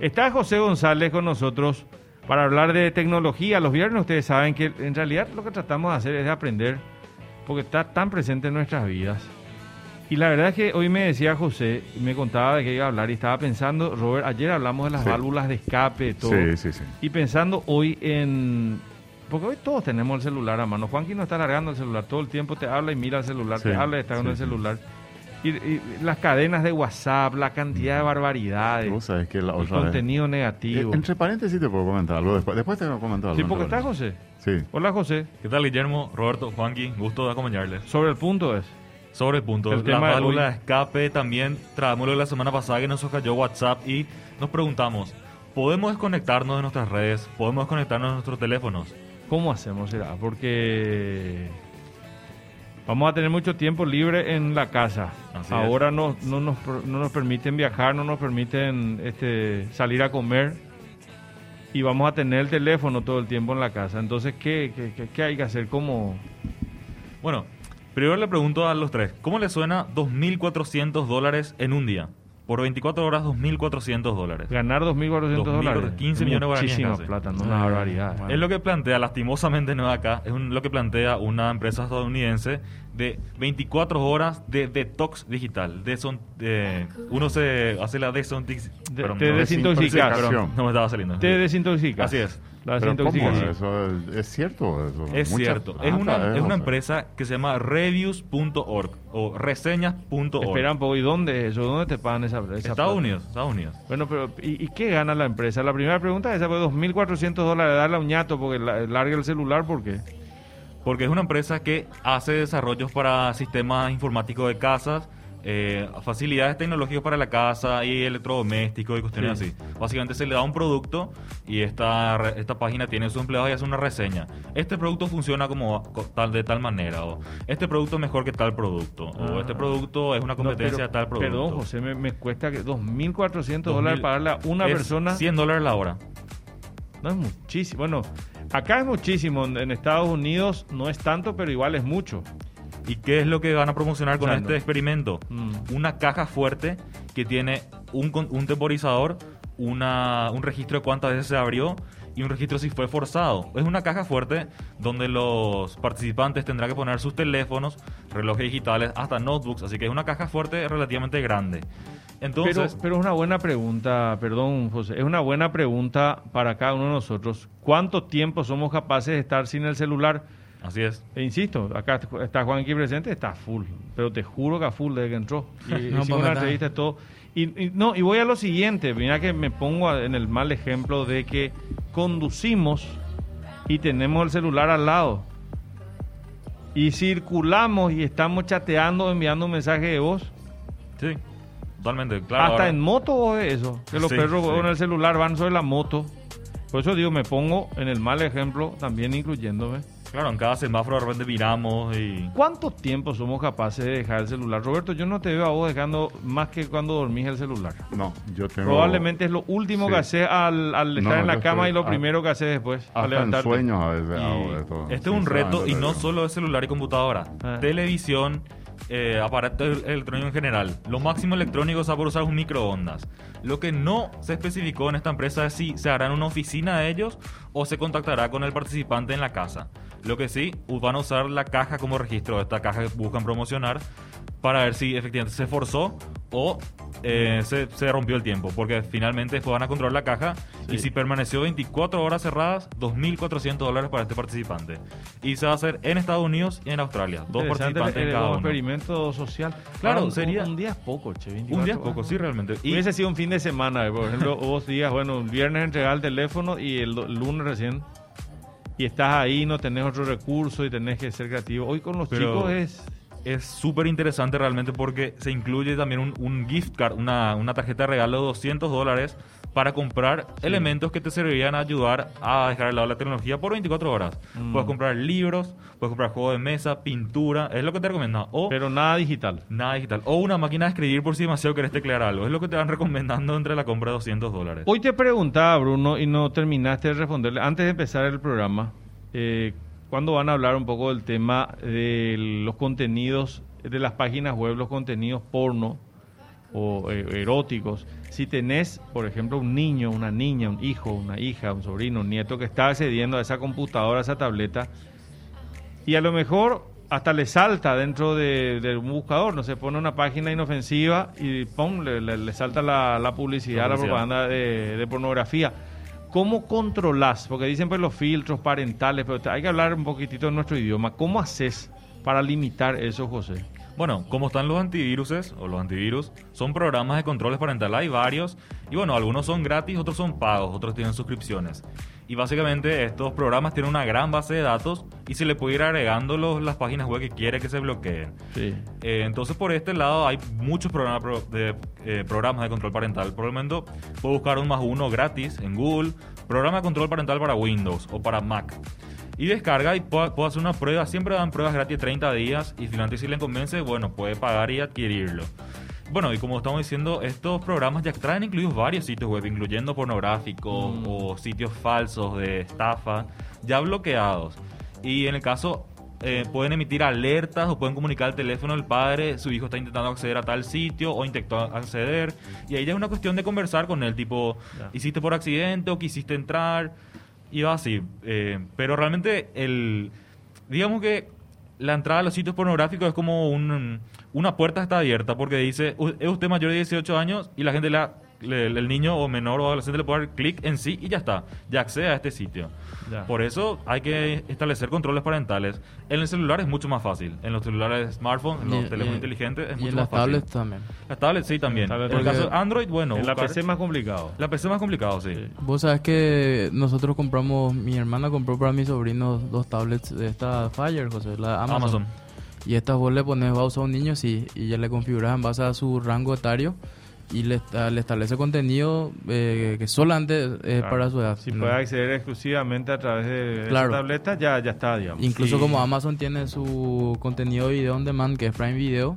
Está José González con nosotros para hablar de tecnología. Los viernes ustedes saben que en realidad lo que tratamos de hacer es de aprender porque está tan presente en nuestras vidas. Y la verdad es que hoy me decía José, me contaba de qué iba a hablar y estaba pensando, Robert, ayer hablamos de las Sí. válvulas de escape, todo. Sí, sí, sí. Y pensando hoy en... Porque hoy todos tenemos el celular a mano. Juanqui no está largando el celular. Todo el tiempo te habla y mira el celular, te habla y está con sí, el sí. celular. Y, y las cadenas de WhatsApp, la cantidad de barbaridades, Vos sabés que la el otra contenido Eh, negativo. entre paréntesis te puedo comentar algo después. Después te voy a comentar algo. Sí, porque está. José. Sí. Hola José. ¿Qué tal, Guillermo? Roberto, Juanqui, gusto de acompañarles. Sobre el punto es. Sobre el punto, El la tema de válvula de escape también traemos lo de la semana pasada que nos cayó WhatsApp y nos preguntamos, ¿podemos desconectarnos de nuestras redes? ¿Podemos desconectarnos de nuestros teléfonos? ¿Cómo hacemos? Será? Porque vamos a tener mucho tiempo libre en la casa. Así Ahora no, no, nos, no nos permiten viajar, no nos permiten este, salir a comer y vamos a tener el teléfono todo el tiempo en la casa. Entonces, ¿qué, qué, qué- qué hay que hacer? ¿Cómo? Bueno, primero le pregunto a los tres, ¿cómo les suena 2.400 dólares en un día? Por 24 horas, 2.400 dólares. Ganar 2.400 dólares. 15 millones de guaraníes Muchísima plata, no una barbaridad. bueno. Es lo que plantea, lastimosamente no acá, es un- lo que plantea una empresa estadounidense de 24 horas de detox digital. De son, de- uno se hace la desintox- De- te no, desintoxicas. perdón, no me estaba saliendo. Te desintoxicas. Así es. La Pero ¿cómo? desintoxicación. Eso es, es cierto. Eso. Es Mucha cierto, es una, es una empresa que se llama reviews.org o reseñas.org. Espera un poco, ¿y dónde es eso? ¿Dónde te pagan esa, esa Estados plata? Unidos, Estados Unidos. Bueno, pero ¿y, y qué gana la empresa? La primera pregunta es esa, pues 2.400 dólares, darle a un ñato porque la- larga el celular, ¿por qué? Porque es una empresa que hace desarrollos para sistemas informáticos de casas, eh, facilidades tecnológicas para la casa y electrodomésticos y cuestiones Sí. así. Básicamente se le da un producto y esta, esta página tiene sus empleados y hace una reseña. Este producto funciona como co- tal de tal manera, o este producto es mejor que tal producto, o Ah. este producto es una competencia No, de tal producto. Perdón, José, me, me cuesta que 2.400 dólares 2000 pagarle a una es persona. 100 dólares la hora. No es muchísimo. Bueno, acá es muchísimo. En Estados Unidos no es tanto, pero igual es mucho. ¿Y qué es lo que van a promocionar con este experimento? Mm. Una caja fuerte que tiene un temporizador, una, un registro de cuántas veces se abrió y un registro si fue forzado. Es una caja fuerte donde los participantes tendrán que poner sus teléfonos, relojes digitales, hasta notebooks, así que es una caja fuerte relativamente grande. Entonces, pero, pero es una buena pregunta, perdón, José, es una buena pregunta para cada uno de nosotros. ¿Cuánto tiempo somos capaces de estar sin el celular? Así es. E insisto, acá está Juan aquí presente, está full, pero te juro que a full desde que entró. Y No, hicimos una entrevista y todo. Y, y no, y voy a lo siguiente, mira que me pongo a- en el mal ejemplo de que conducimos y tenemos el celular al lado. Y circulamos y estamos chateando, enviando un mensaje de voz. Sí, totalmente. Claro, Hasta ahora- en moto ves eso. Que los Sí, perros sí. con el celular van sobre la moto. Por eso digo, me pongo en el mal ejemplo, también incluyéndome. Claro, en cada semáforo de repente miramos y... ¿Cuánto tiempo somos capaces de dejar el celular? Roberto, yo no te veo a vos dejando más que cuando dormís el celular. No, yo tengo. Probablemente es lo último Sí. que haces al, al estar No, en la cama y lo a- primero que haces después. al Hasta en levantarte. sueños a veces Y hago esto. este es un reto y no solo de celular y computadora, Ah. televisión, eh, aparato electrónico en general. Lo máximo electrónico se va a poder usar un microondas. Lo que no se especificó en esta empresa es si se hará en una oficina de ellos o se contactará con el participante en la casa. Lo que sí, van a usar la caja como registro, esta caja que buscan promocionar, para ver si efectivamente se forzó o eh, se, se rompió el tiempo. Porque finalmente después van a controlar la caja Sí. y si permaneció 24 horas cerradas, 2.400 dólares para este participante. Y se va a hacer en Estados Unidos y en Australia. Dos participantes el- en el- cada como uno. experimento social. Claro, un- sería- Un, día es poco, che. Un 24 día es poco, sí, realmente. Y Hubiese sido un fin de semana, por ejemplo, vos días, bueno, el viernes entregar el teléfono y el lunes recién. Y estás ahí, no tenés otro recurso y tenés que ser creativo. Hoy con los Pero- chicos es... es súper interesante realmente porque se incluye también un, un gift card, una, una tarjeta de regalo de 200 dólares para comprar elementos que te servirían a ayudar a dejar de lado la tecnología por 24 horas. Mm. Puedes comprar libros, puedes comprar juegos de mesa, pintura, es lo que te recomiendan. O Pero nada digital. nada digital. O una máquina de escribir por si demasiado querés teclear algo. Es lo que te van recomendando entre la compra de 200 dólares. Hoy te preguntaba, Bruno, y no terminaste de responderle. Antes de empezar el programa, eh, ¿cuándo van a hablar un poco del tema de los contenidos de las páginas web, los contenidos porno, o eh, eróticos. Si tenés, por ejemplo, un niño, una niña, un hijo, una hija, un sobrino, un nieto que está accediendo a esa computadora, a esa tableta, y a lo mejor hasta le salta dentro de, de un buscador, no se pone una página inofensiva y pum, le, le- le salta la, la publicidad, la Publicidad. propaganda de, de pornografía. ¿Cómo controlás? Porque dicen pues los filtros parentales, pero hay que hablar un poquitito en nuestro idioma. ¿Cómo haces para limitar eso, José? Bueno, como están los antiviruses o los antivirus, son programas de controles parental, hay varios, y bueno, algunos son gratis, otros son pagos, otros tienen suscripciones. Y básicamente estos programas tienen una gran base de datos y se le puede ir agregando los- las páginas web que quiere que se bloqueen. Sí. Eh, entonces por este lado hay muchos programas pro- de, eh, programas de control parental. Por el momento puedo buscar un más uno gratis en Google, programa de control parental para Windows o para Mac. Y descarga y puedo, puedo hacer una prueba. Siempre dan pruebas gratis de 30 días y finalmente si le convence, bueno, puede pagar y adquirirlo. Bueno, y como estamos diciendo, estos programas ya traen incluidos varios sitios web, incluyendo pornográficos Mm. o sitios falsos de estafa, ya bloqueados. Y en el caso, eh, pueden emitir alertas o pueden comunicar al teléfono del padre, su hijo está intentando acceder a tal sitio o intentó acceder. Y ahí ya es una cuestión de conversar con él, tipo, hiciste por accidente o quisiste entrar, y va así. Eh, pero realmente, el digamos que la entrada a los sitios pornográficos es como un, una puerta está abierta porque dice, "U- es usted mayor de 18 años y la gente, la, le- el niño o menor o adolescente le puede dar clic en sí y ya está, ya accede a este sitio. Ya. Por eso hay que establecer controles parentales. En el celular es mucho más fácil. En los celulares smartphones, en los Y- teléfonos y- inteligentes es y mucho en más las fácil. tablets también. Las tablets sí también. En las En el caso de Android, bueno. en la PC es más complicado. La PC es más complicado, sí. Sí. Vos sabés que nosotros compramos, mi hermana compró para mis sobrinos dos tablets de esta Fire, José, la Amazon. Amazon. Y estas vos le pones, va a usar un niño, sí, y ya le configuras en base a su rango etario y le, esta- le establece contenido eh, que solamente es Claro. para su edad. Si No. puede acceder exclusivamente a través de Claro. esa tableta, ya, ya está, digamos. Incluso Sí. como Amazon tiene su contenido de video on demand, que es Prime Video,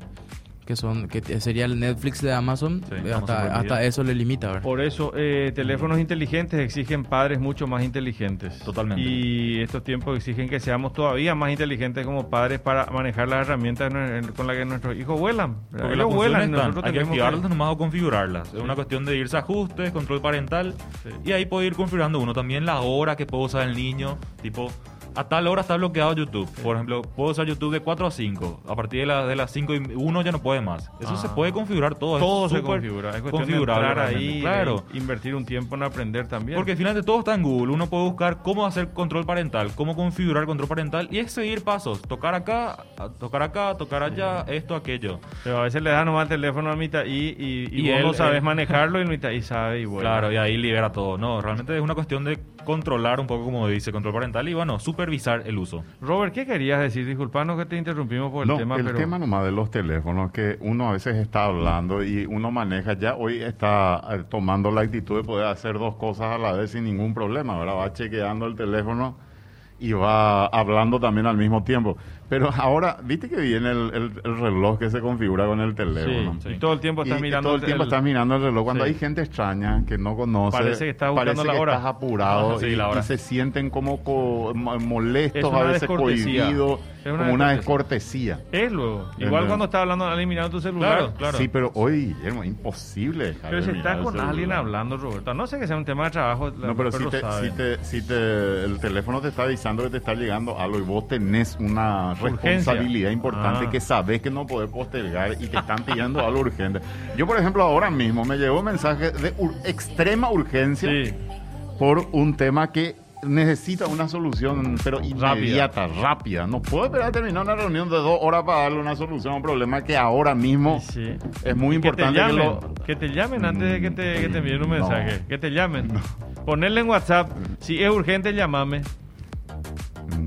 que son que sería el Netflix de Amazon, Sí, Amazon hasta, hasta eso le limita, ¿verdad? Por eso, eh, teléfonos inteligentes exigen padres mucho más inteligentes. Totalmente. Y estos tiempos exigen que seamos todavía más inteligentes como padres para manejar las herramientas con las que nuestros hijos vuelan. Porque Ellos las vuelan están, nosotros hay que activarlas nomás o configurarlas. Es una cuestión de irse a ajustes, control parental. Sí. Y ahí puede ir configurando uno también la hora que puede usar el niño. Tipo, a tal hora está bloqueado YouTube. Por ejemplo, puedo usar YouTube de 4 a 5. A partir de, la, de las 5 y 1 ya no puede más. Eso Ah. se puede configurar todo. Todo se súper configura. Es cuestión de configurable entrar realmente. ahí, Claro. de invertir un tiempo en aprender también. Porque finalmente todo está en Google. Uno puede buscar cómo hacer control parental, cómo configurar control parental y es seguir pasos. Tocar acá, a- tocar acá, tocar allá, esto, aquello. Pero a veces le das nomás el teléfono al mitad y, y, y Y vos él- no sabes él- manejarlo y mitad y sabe y bueno. Claro, y ahí libera todo. No, realmente es una cuestión de controlar un poco, como dice, control parental y bueno, supervisar el uso. Robert, ¿qué querías decir? Disculpanos que te interrumpimos por el no, tema, el pero... tema nomás de los teléfonos, que uno a veces está hablando y uno maneja, ya hoy está eh, tomando la actitud de poder hacer dos cosas a la vez sin ningún problema, ¿verdad? Va chequeando el teléfono y va hablando también al mismo tiempo. Pero ahora, ¿viste que viene el, el- el reloj que se configura con el teléfono? Sí, Sí. y todo el tiempo estás Y mirando todo el tiempo estás mirando el reloj. Cuando Sí. hay gente extraña que no conoce, Parece que estás buscando parece la que hora. estás apurado Ah, y, la hora. y se sienten como co- mo- molestos, a veces cohibidos, como una descortesía. Es luego. Igual cuando estás hablando, eliminando tu celular. Claro, claro. Sí, pero hoy, Guillermo, imposible. dejar Pero de si estás con alguien hablando, Roberto, no sé que sea un tema de trabajo. No, pero si, te, si, te, si te, el teléfono te está avisando que te está llegando algo y vos tenés una Responsabilidad importante Ah. que sabés que no podés postergar y te están pidiendo algo urgente. Yo, por ejemplo, ahora mismo me llegó un mensaje de ur- extrema urgencia Sí, por un tema que necesita una solución, pero inmediata, rápida. No puedo esperar a terminar una reunión de dos horas para darle una solución a un problema que ahora mismo sí. es muy que te importante que, llamen, lo... que te llamen antes de que te, que te envíen un No. mensaje. Que te llamen. Ponerle en WhatsApp. Si es urgente, llámame.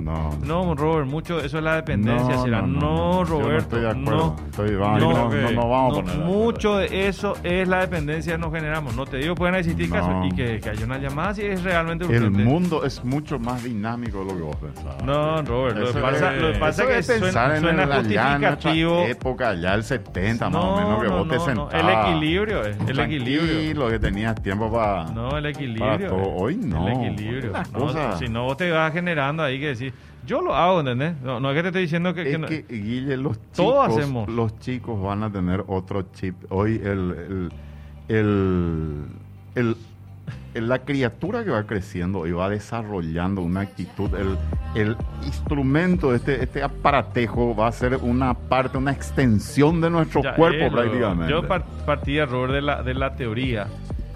No, No, Robert, mucho eso es la dependencia. No, será. no, No, no. Yo no Roberto. estoy de acuerdo. no. Estoy- vamos, no, que- vamos a poner mucho de eso es la dependencia que nos generamos. No te digo pueden existir casos y que, que haya una llamada si es realmente urgente. El mundo es mucho más dinámico de lo que vos pensabas. No, Robert, lo que pasa, es- lo que pasa es que suena, en suena en justificativo. época, ya el 70 más o menos, que vos te sentabas. El equilibrio, es, el equilibrio. Tranquilo, que tenías tiempo para... No, el Para equilibrio. todo. eh, Hoy no. El equilibrio. Si no, vos te vas generando ahí que Yo lo hago, ¿entendés? No, no es que te estoy diciendo que... que Es no- que, Guille, los chicos, Todos hacemos. los chicos van a tener otro chip. Hoy el, el, el- la criatura que va creciendo y va desarrollando una actitud, el, el instrumento, este, este aparatejo va a ser una parte, una extensión de nuestro Ya cuerpo lo- prácticamente. Yo par- partía, Robert, de la, de la teoría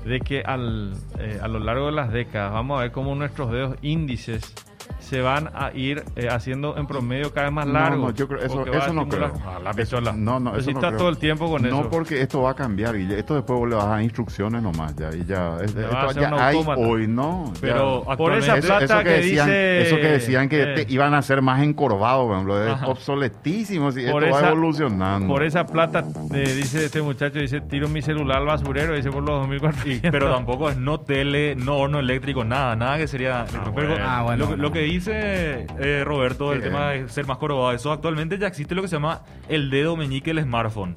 de que al, eh, a lo largo de las décadas vamos a ver cómo nuestros dedos índices se van a ir eh, haciendo en promedio cada vez más No, largos. no, yo creo, eso, va no creo. Ah, la Eso- pistola. no, no, eso si no creo. todo el tiempo con no eso. porque esto va a cambiar, Guille. Esto después vos le vas a dar instrucciones nomás ya. Y ya, es- esto ya hay hoy, ¿no? Pero Ya. Por esa Eso, plata eso que, que decían, dice- eso que decían que eh. te iban a ser más encorvados, por ejemplo, es Ajá. obsoletísimo. Si Por esto va esa- evolucionando. Por esa plata, eh, dice este muchacho, dice, tiro mi celular al basurero, dice por los 2400. Pero tampoco es no tele, no horno eléctrico, nada, nada que sería... Pero bueno. Ah, bueno, lo, bueno. lo que dice eh, Roberto, el Eh. tema de ser más corobado, eso actualmente ya existe lo que se llama el dedo meñique del smartphone.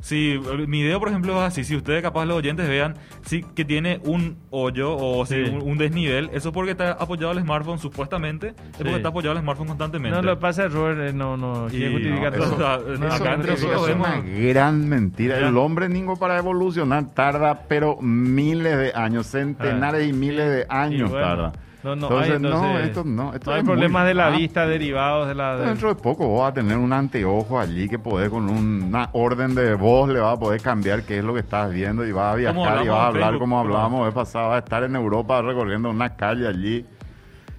Si eh, mi dedo, por ejemplo, es así, si ustedes capaz los oyentes vean sí, que tiene un hoyo o sí, Sí. un, un desnivel, eso es porque está apoyado el smartphone, supuestamente, es porque está apoyado el smartphone constantemente. No, lo pasa Robert, eh, no, no, Y- justificar no, todo. eso- o sea, No, acá entre eso nosotros es vemos- una gran mentira. Ya. El hombre, Ningo, para evolucionar tarda, pero miles de años, centenares y miles de años Y bueno, tarda. No, no, entonces, hay, entonces, no, esto no. Esto no hay muy- problemas de la ah, vista derivados de la... de- Dentro de poco vos vas a tener un anteojo allí que podés con una orden de voz le vas a poder cambiar qué es lo que estás viendo y vas a viajar y vas a hablar Facebook, como hablábamos vez pasada, vas a estar en Europa recorriendo una calle allí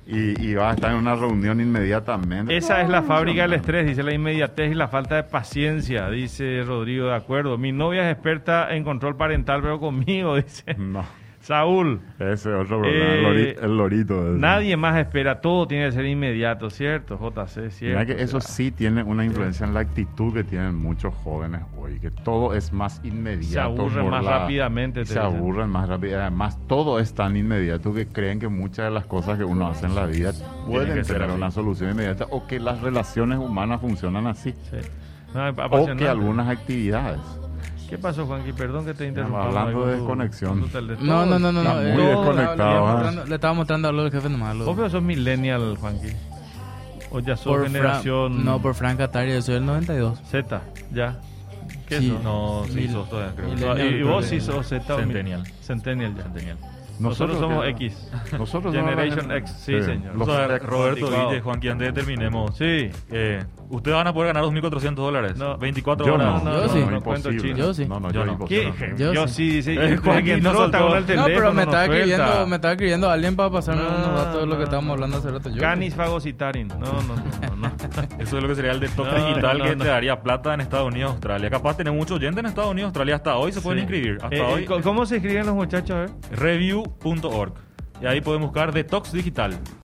y, y vas a estar en una reunión inmediatamente. Esa es la fábrica del estrés, dice la inmediatez y la falta de paciencia, dice Rodrigo, de acuerdo. Mi novia es experta en control parental, pero conmigo, dice No, Saúl. ese es otro problema, Eh, el, lori- el lorito. ese. Nadie más espera, todo tiene que ser inmediato, ¿cierto? JC, ¿cierto? Mira que eso O sea, sí tiene una influencia en la actitud que tienen muchos jóvenes hoy, que todo es más inmediato. Se aburren más rápidamente, te Se dicen. aburren más rápido. Además, todo es tan inmediato que creen que muchas de las cosas que uno hace en la vida pueden tener una solución inmediata o que las relaciones humanas funcionan así. sí. No, O que algunas actividades. ¿Qué pasó, Juanqui? Perdón que te interrumpa. hablando de desconexión. No, no, no, no. No, muy eh, desconectado, le- ¿eh? le, estaba mostrando algo del jefe nomás. ¿Vos pero sos millennial, Juanqui? ¿O ya sos por Fra- generación no, por Frank Atari, yo soy el 92. Z? ¿Ya? ¿Qué Sí. sos? No, sí, Mil- sos todavía, creo. Ah, ¿Y, y vos sí Centennial. sos Z o Centennial. Centennial ya. Centennial. Nosotros, somos X. Nosotros Generation X, sí, señor. Los O sea, Roberto. Guille, antes de que terminemos, Sí. eh, ustedes van a poder ganar 2.400 dólares. No. 24 Yo horas. no, Yo no, sí. no, No cuento. Yo sí. No, no, Yo yo no. Yo Yo, sí. sí, que no soltó. el No, teléfono, pero me estaba escribiendo, me estaba escribiendo alguien para pasarme No, unos datos de lo no, que estábamos no. hablando hace rato. Yo, Canis fagocitarin. No, no, no, no. Eso es lo que sería el detox No, digital no, que te daría plata en Estados Unidos, Australia. Capaz tener muchos oyentes en Estados Unidos, Australia. Hasta hoy se pueden Sí. inscribir. Hasta Eh, eh, hoy. ¿Cómo se escriben los muchachos? Review.org. Y ahí pueden buscar detox digital.